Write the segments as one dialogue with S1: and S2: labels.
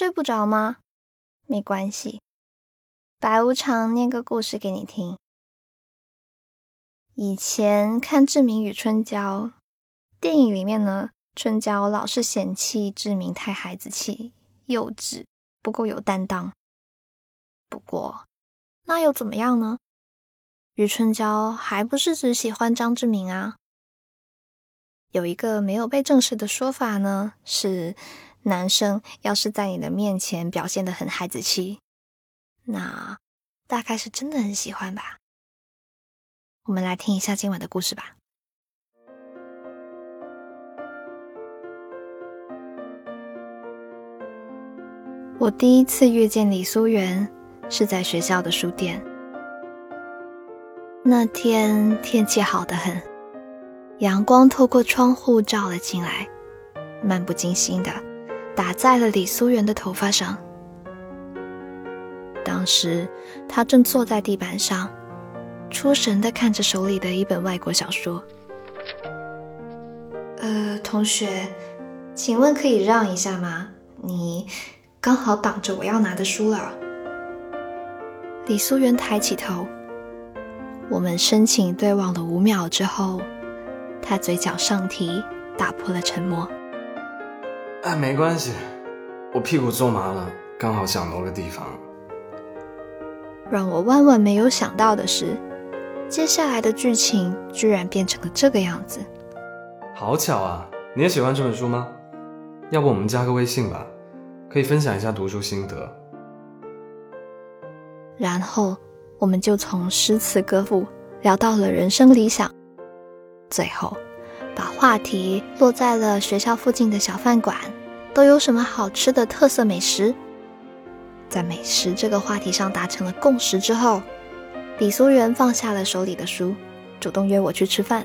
S1: 睡不着吗？没关系，白无常念个故事给你听。以前看《志明与春娇》电影里面呢，春娇老是嫌弃志明太孩子气、幼稚，不够有担当。不过那又怎么样呢？余春娇还不是只喜欢张志明啊？有一个没有被证实的说法呢，是男生要是在你的面前表现的很孩子气，那大概是真的很喜欢吧。我们来听一下今晚的故事吧。我第一次遇见李苏媛是在学校的书店。那天天气好得很，阳光透过窗户照了进来，漫不经心的打在了李苏媛的头发上。当时她正坐在地板上。出神的看着手里的一本外国小说。呃，同学，请问可以让一下吗？你刚好挡着我要拿的书了。李苏媛抬起头，我们深情对望了五秒之后，她嘴角上提，打破了沉默。
S2: 哎，没关系，我屁股坐麻了，刚好想挪个地方。
S1: 让我万万没有想到的是。接下来的剧情居然变成了这个样子，
S2: 好巧啊！你也喜欢这本书吗？要不我们加个微信吧，可以分享一下读书心得。
S1: 然后我们就从诗词歌赋聊到了人生理想，最后把话题落在了学校附近的小饭馆都有什么好吃的特色美食。在美食这个话题上达成了共识之后。李苏媛放下了手里的书，主动约我去吃饭。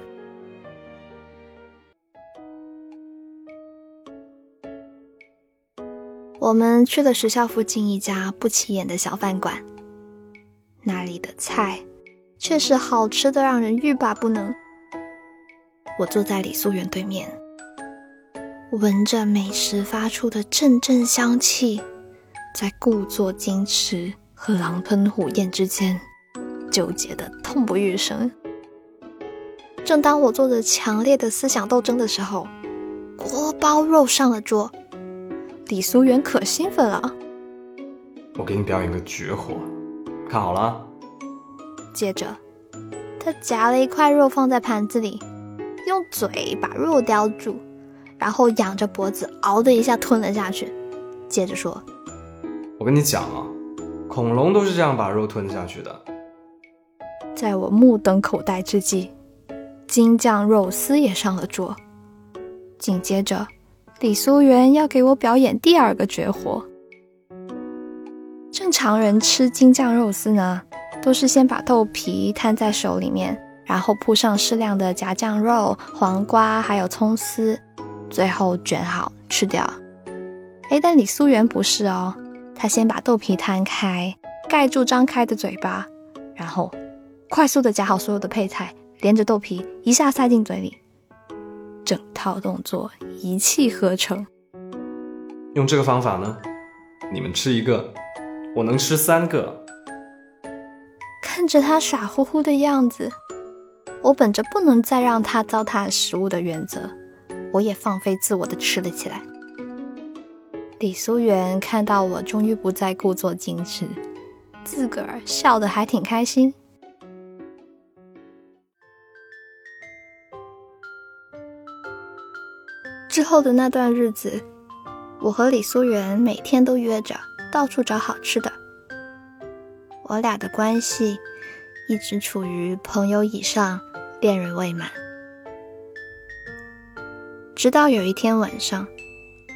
S1: 我们去了学校附近一家不起眼的小饭馆，那里的菜确实好吃的让人欲罢不能。我坐在李素媛对面，闻着美食发出的阵阵香气，在故作矜持和狼吞虎咽之间。纠结的痛不欲生。正当我做着强烈的思想斗争的时候，锅包肉上了桌。李素媛可兴奋了，
S2: 我给你表演个绝活，看好了。
S1: 接着，他夹了一块肉放在盘子里，用嘴把肉叼住，然后仰着脖子，嗷的一下吞了下去。接着说：“
S2: 我跟你讲啊，恐龙都是这样把肉吞下去的。”
S1: 在我目瞪口呆之际，京酱肉丝也上了桌。紧接着，李苏媛要给我表演第二个绝活。正常人吃京酱肉丝呢，都是先把豆皮摊在手里面，然后铺上适量的夹酱肉、黄瓜还有葱丝，最后卷好吃掉。哎，但李素媛不是哦，她先把豆皮摊开，盖住张开的嘴巴，然后。快速的夹好所有的配菜，连着豆皮一下塞进嘴里，整套动作一气呵成。
S2: 用这个方法呢，你们吃一个，我能吃三个。
S1: 看着他傻乎乎的样子，我本着不能再让他糟蹋食物的原则，我也放飞自我的吃了起来。李苏媛看到我终于不再故作矜持，自个儿笑得还挺开心。之后的那段日子，我和李苏媛每天都约着到处找好吃的。我俩的关系一直处于朋友以上，恋人未满。直到有一天晚上，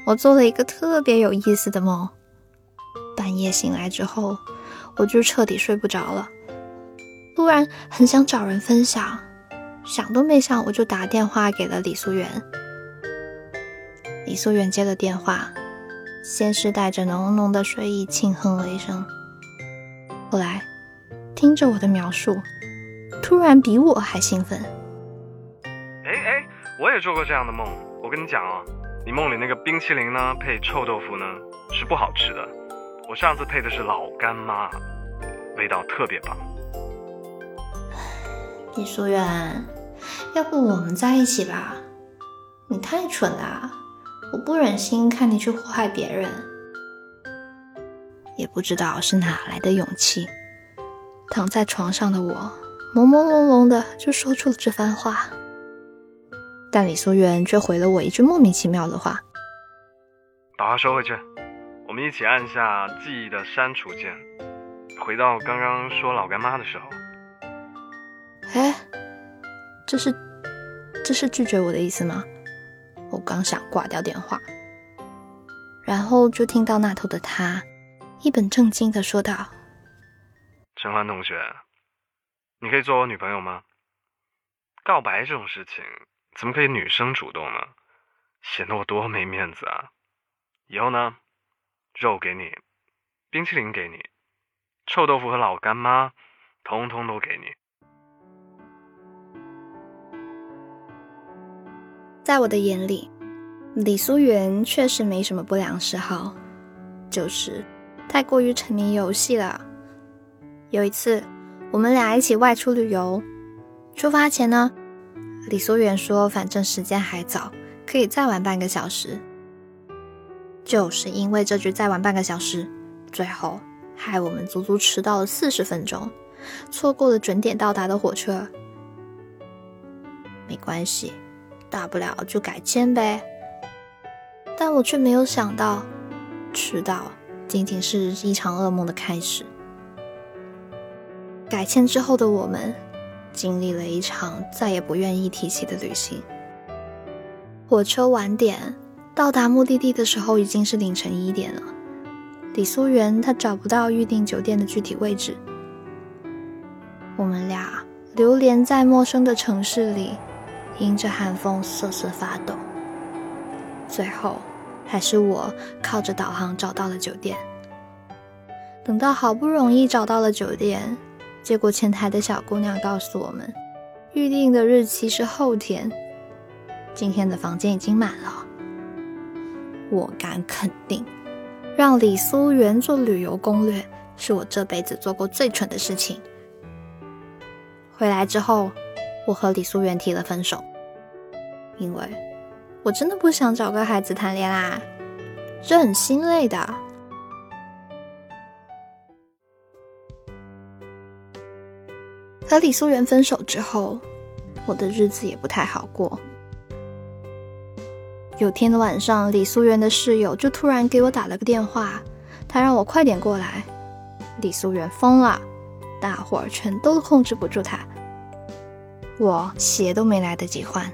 S1: 我做了一个特别有意思的梦。半夜醒来之后，我就彻底睡不着了，突然很想找人分享，想都没想，我就打电话给了李苏媛。李素媛接了电话，先是带着浓浓的睡意轻哼了一声，后来听着我的描述，突然比我还兴奋。
S2: 哎哎，我也做过这样的梦。我跟你讲哦，你梦里那个冰淇淋呢，配臭豆腐呢，是不好吃的。我上次配的是老干妈，味道特别棒。
S1: 李书远，要不我们在一起吧？你太蠢了，我不忍心看你去祸害别人。也不知道是哪来的勇气，躺在床上的我朦朦胧胧的就说出了这番话。但李素媛却回了我一句莫名其妙的话：“
S2: 把话收回去，我们一起按下记忆的删除键，回到刚刚说老干妈的时候。”
S1: 哎，这是这是拒绝我的意思吗？我刚想挂掉电话，然后就听到那头的他一本正经的说道：“
S2: 陈欢同学，你可以做我女朋友吗？告白这种事情。”怎么可以女生主动呢？显得我多没面子啊！以后呢，肉给你，冰淇淋给你，臭豆腐和老干妈，通通都给你。
S1: 在我的眼里，李苏媛确实没什么不良嗜好，就是太过于沉迷游戏了。有一次，我们俩一起外出旅游，出发前呢。李苏远说：“反正时间还早，可以再玩半个小时。”就是因为这句“再玩半个小时”，最后害我们足足迟到了四十分钟，错过了准点到达的火车。没关系，大不了就改签呗。但我却没有想到，迟到仅仅是一场噩梦的开始。改签之后的我们。经历了一场再也不愿意提起的旅行。火车晚点到达目的地的时候已经是凌晨一点了。李苏媛她找不到预定酒店的具体位置。我们俩流连在陌生的城市里，迎着寒风瑟瑟发抖。最后，还是我靠着导航找到了酒店。等到好不容易找到了酒店。结果前台的小姑娘告诉我们，预定的日期是后天，今天的房间已经满了。我敢肯定，让李苏媛做旅游攻略是我这辈子做过最蠢的事情。回来之后，我和李苏媛提了分手，因为我真的不想找个孩子谈恋爱，这很心累的。和李素媛分手之后，我的日子也不太好过。有天的晚上，李素媛的室友就突然给我打了个电话，他让我快点过来。李素媛疯了，大伙儿全都控制不住她。我鞋都没来得及换，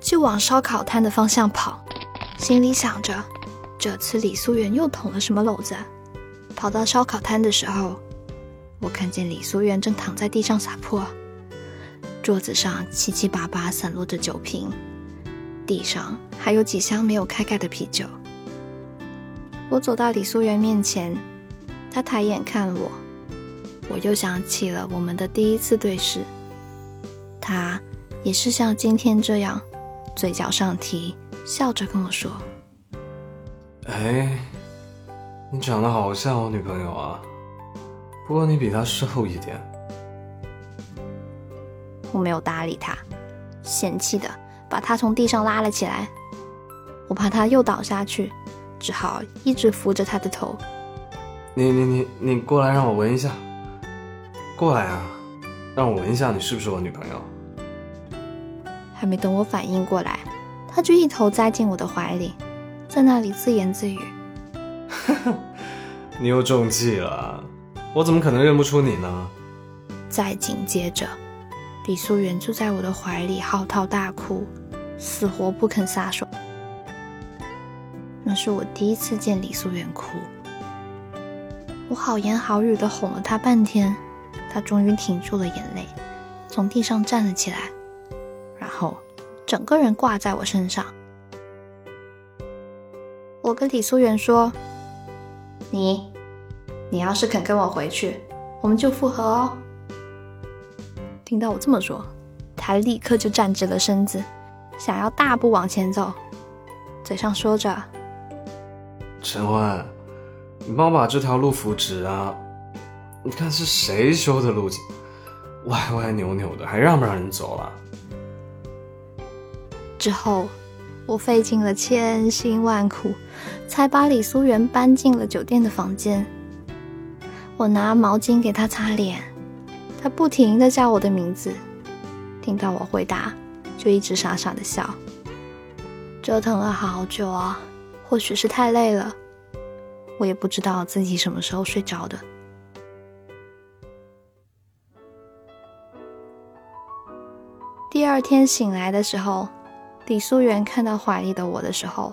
S1: 就往烧烤摊的方向跑，心里想着，这次李素媛又捅了什么篓子。跑到烧烤摊的时候。我看见李素媛正躺在地上撒泼，桌子上七七八八散落着酒瓶，地上还有几箱没有开盖的啤酒。我走到李素媛面前，她抬眼看我，我又想起了我们的第一次对视，她也是像今天这样，嘴角上提，笑着跟我说：“
S2: 哎，你长得好像我女朋友啊。”不过你比他瘦一点。
S1: 我没有搭理他，嫌弃的把他从地上拉了起来。我怕他又倒下去，只好一直扶着他的头。
S2: 你你你你过来让我闻一下。过来啊，让我闻一下你是不是我女朋友。
S1: 还没等我反应过来，他就一头栽进我的怀里，在那里自言自语。
S2: 你又中计了。我怎么可能认不出你呢？
S1: 再紧接着，李素媛就在我的怀里嚎啕大哭，死活不肯撒手。那是我第一次见李素媛哭，我好言好语的哄了她半天，她终于停住了眼泪，从地上站了起来，然后整个人挂在我身上。我跟李素媛说：“你。”你要是肯跟我回去，我们就复合哦。听到我这么说，他立刻就站直了身子，想要大步往前走，嘴上说着：“
S2: 陈欢，你帮我把这条路扶直啊！你看是谁修的路，歪歪扭扭的，还让不让人走了？
S1: 之后，我费尽了千辛万苦，才把李苏媛搬进了酒店的房间。我拿毛巾给他擦脸，他不停的叫我的名字，听到我回答，就一直傻傻的笑。折腾了好久啊，或许是太累了，我也不知道自己什么时候睡着的。第二天醒来的时候，李素媛看到怀里的我的时候，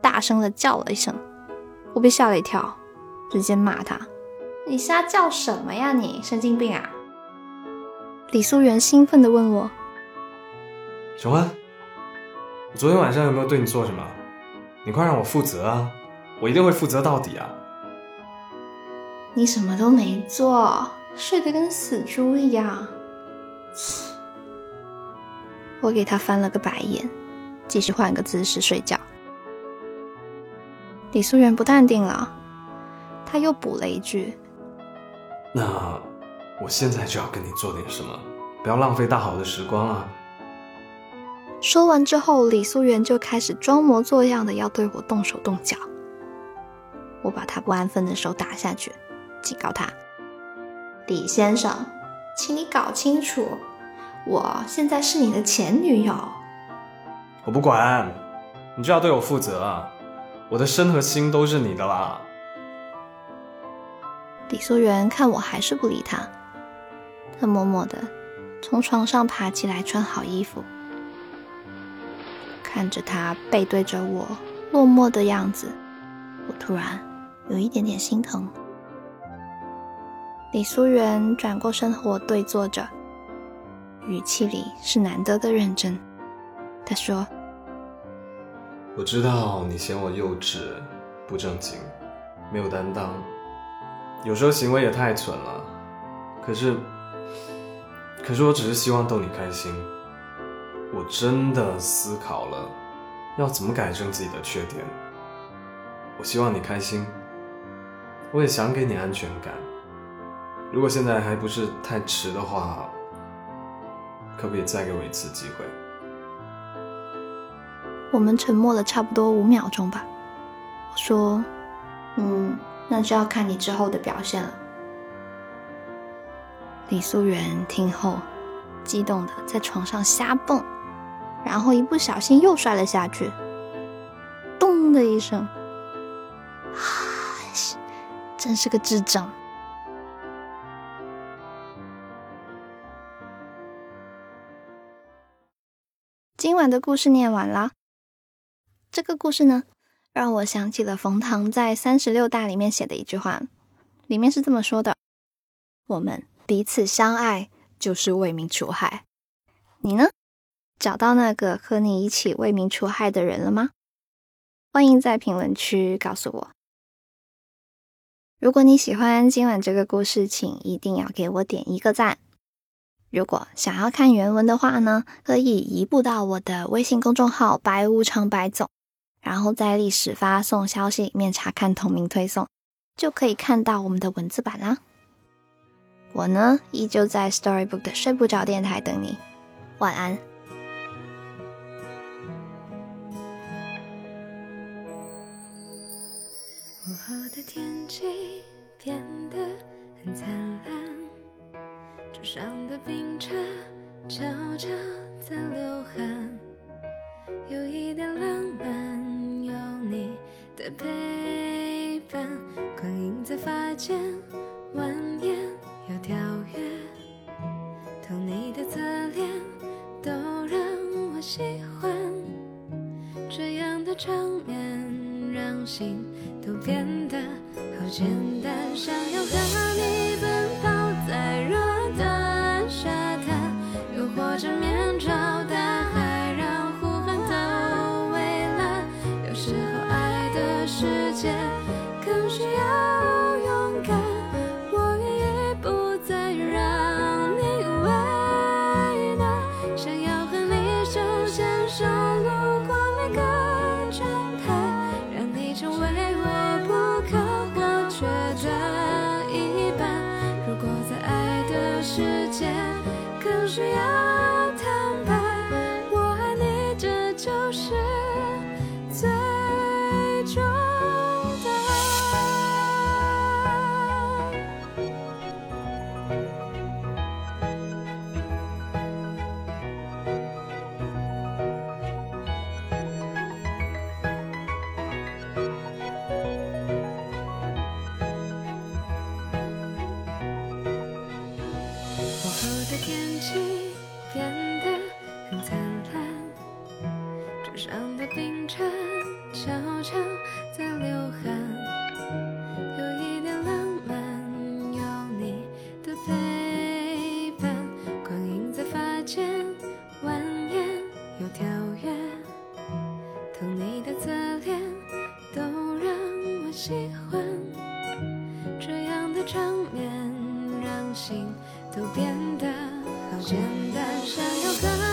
S1: 大声的叫了一声，我被吓了一跳，直接骂他。你瞎叫什么呀？你神经病啊！李素媛兴奋地问我：“
S2: 小欢，我昨天晚上有没有对你做什么？你快让我负责啊！我一定会负责到底啊！”
S1: 你什么都没做，睡得跟死猪一样。我给他翻了个白眼，继续换个姿势睡觉。李素媛不淡定了，他又补了一句。
S2: 那我现在就要跟你做点什么，不要浪费大好的时光啊！
S1: 说完之后，李素媛就开始装模作样的要对我动手动脚。我把她不安分的手打下去，警告她：“李先生，请你搞清楚，我现在是你的前女友。”
S2: 我不管，你就要对我负责，我的身和心都是你的啦。
S1: 李素媛看我还是不理他，他默默的从床上爬起来，穿好衣服，看着他背对着我落寞的样子，我突然有一点点心疼。李素媛转过身和我对坐着，语气里是难得的认真。他说：“
S2: 我知道你嫌我幼稚、不正经、没有担当。”有时候行为也太蠢了，可是，可是我只是希望逗你开心。我真的思考了，要怎么改正自己的缺点。我希望你开心，我也想给你安全感。如果现在还不是太迟的话，可不可以再给我一次机会？
S1: 我们沉默了差不多五秒钟吧。我说：“嗯。”那就要看你之后的表现了。李素媛听后，激动的在床上瞎蹦，然后一不小心又摔了下去，咚的一声，真是个智障。今晚的故事念完了，这个故事呢？让我想起了冯唐在《三十六大》里面写的一句话，里面是这么说的：“我们彼此相爱，就是为民除害。”你呢？找到那个和你一起为民除害的人了吗？欢迎在评论区告诉我。如果你喜欢今晚这个故事，请一定要给我点一个赞。如果想要看原文的话呢，可以移步到我的微信公众号“白无常白总”。然后在历史发送消息里面查看同名推送，就可以看到我们的文字版啦。我呢，依旧在 Storybook 的睡不着电台等你，晚安。场面让心都变得好简单，想要和你奔跑在
S3: 场面让心都变得好简单想要和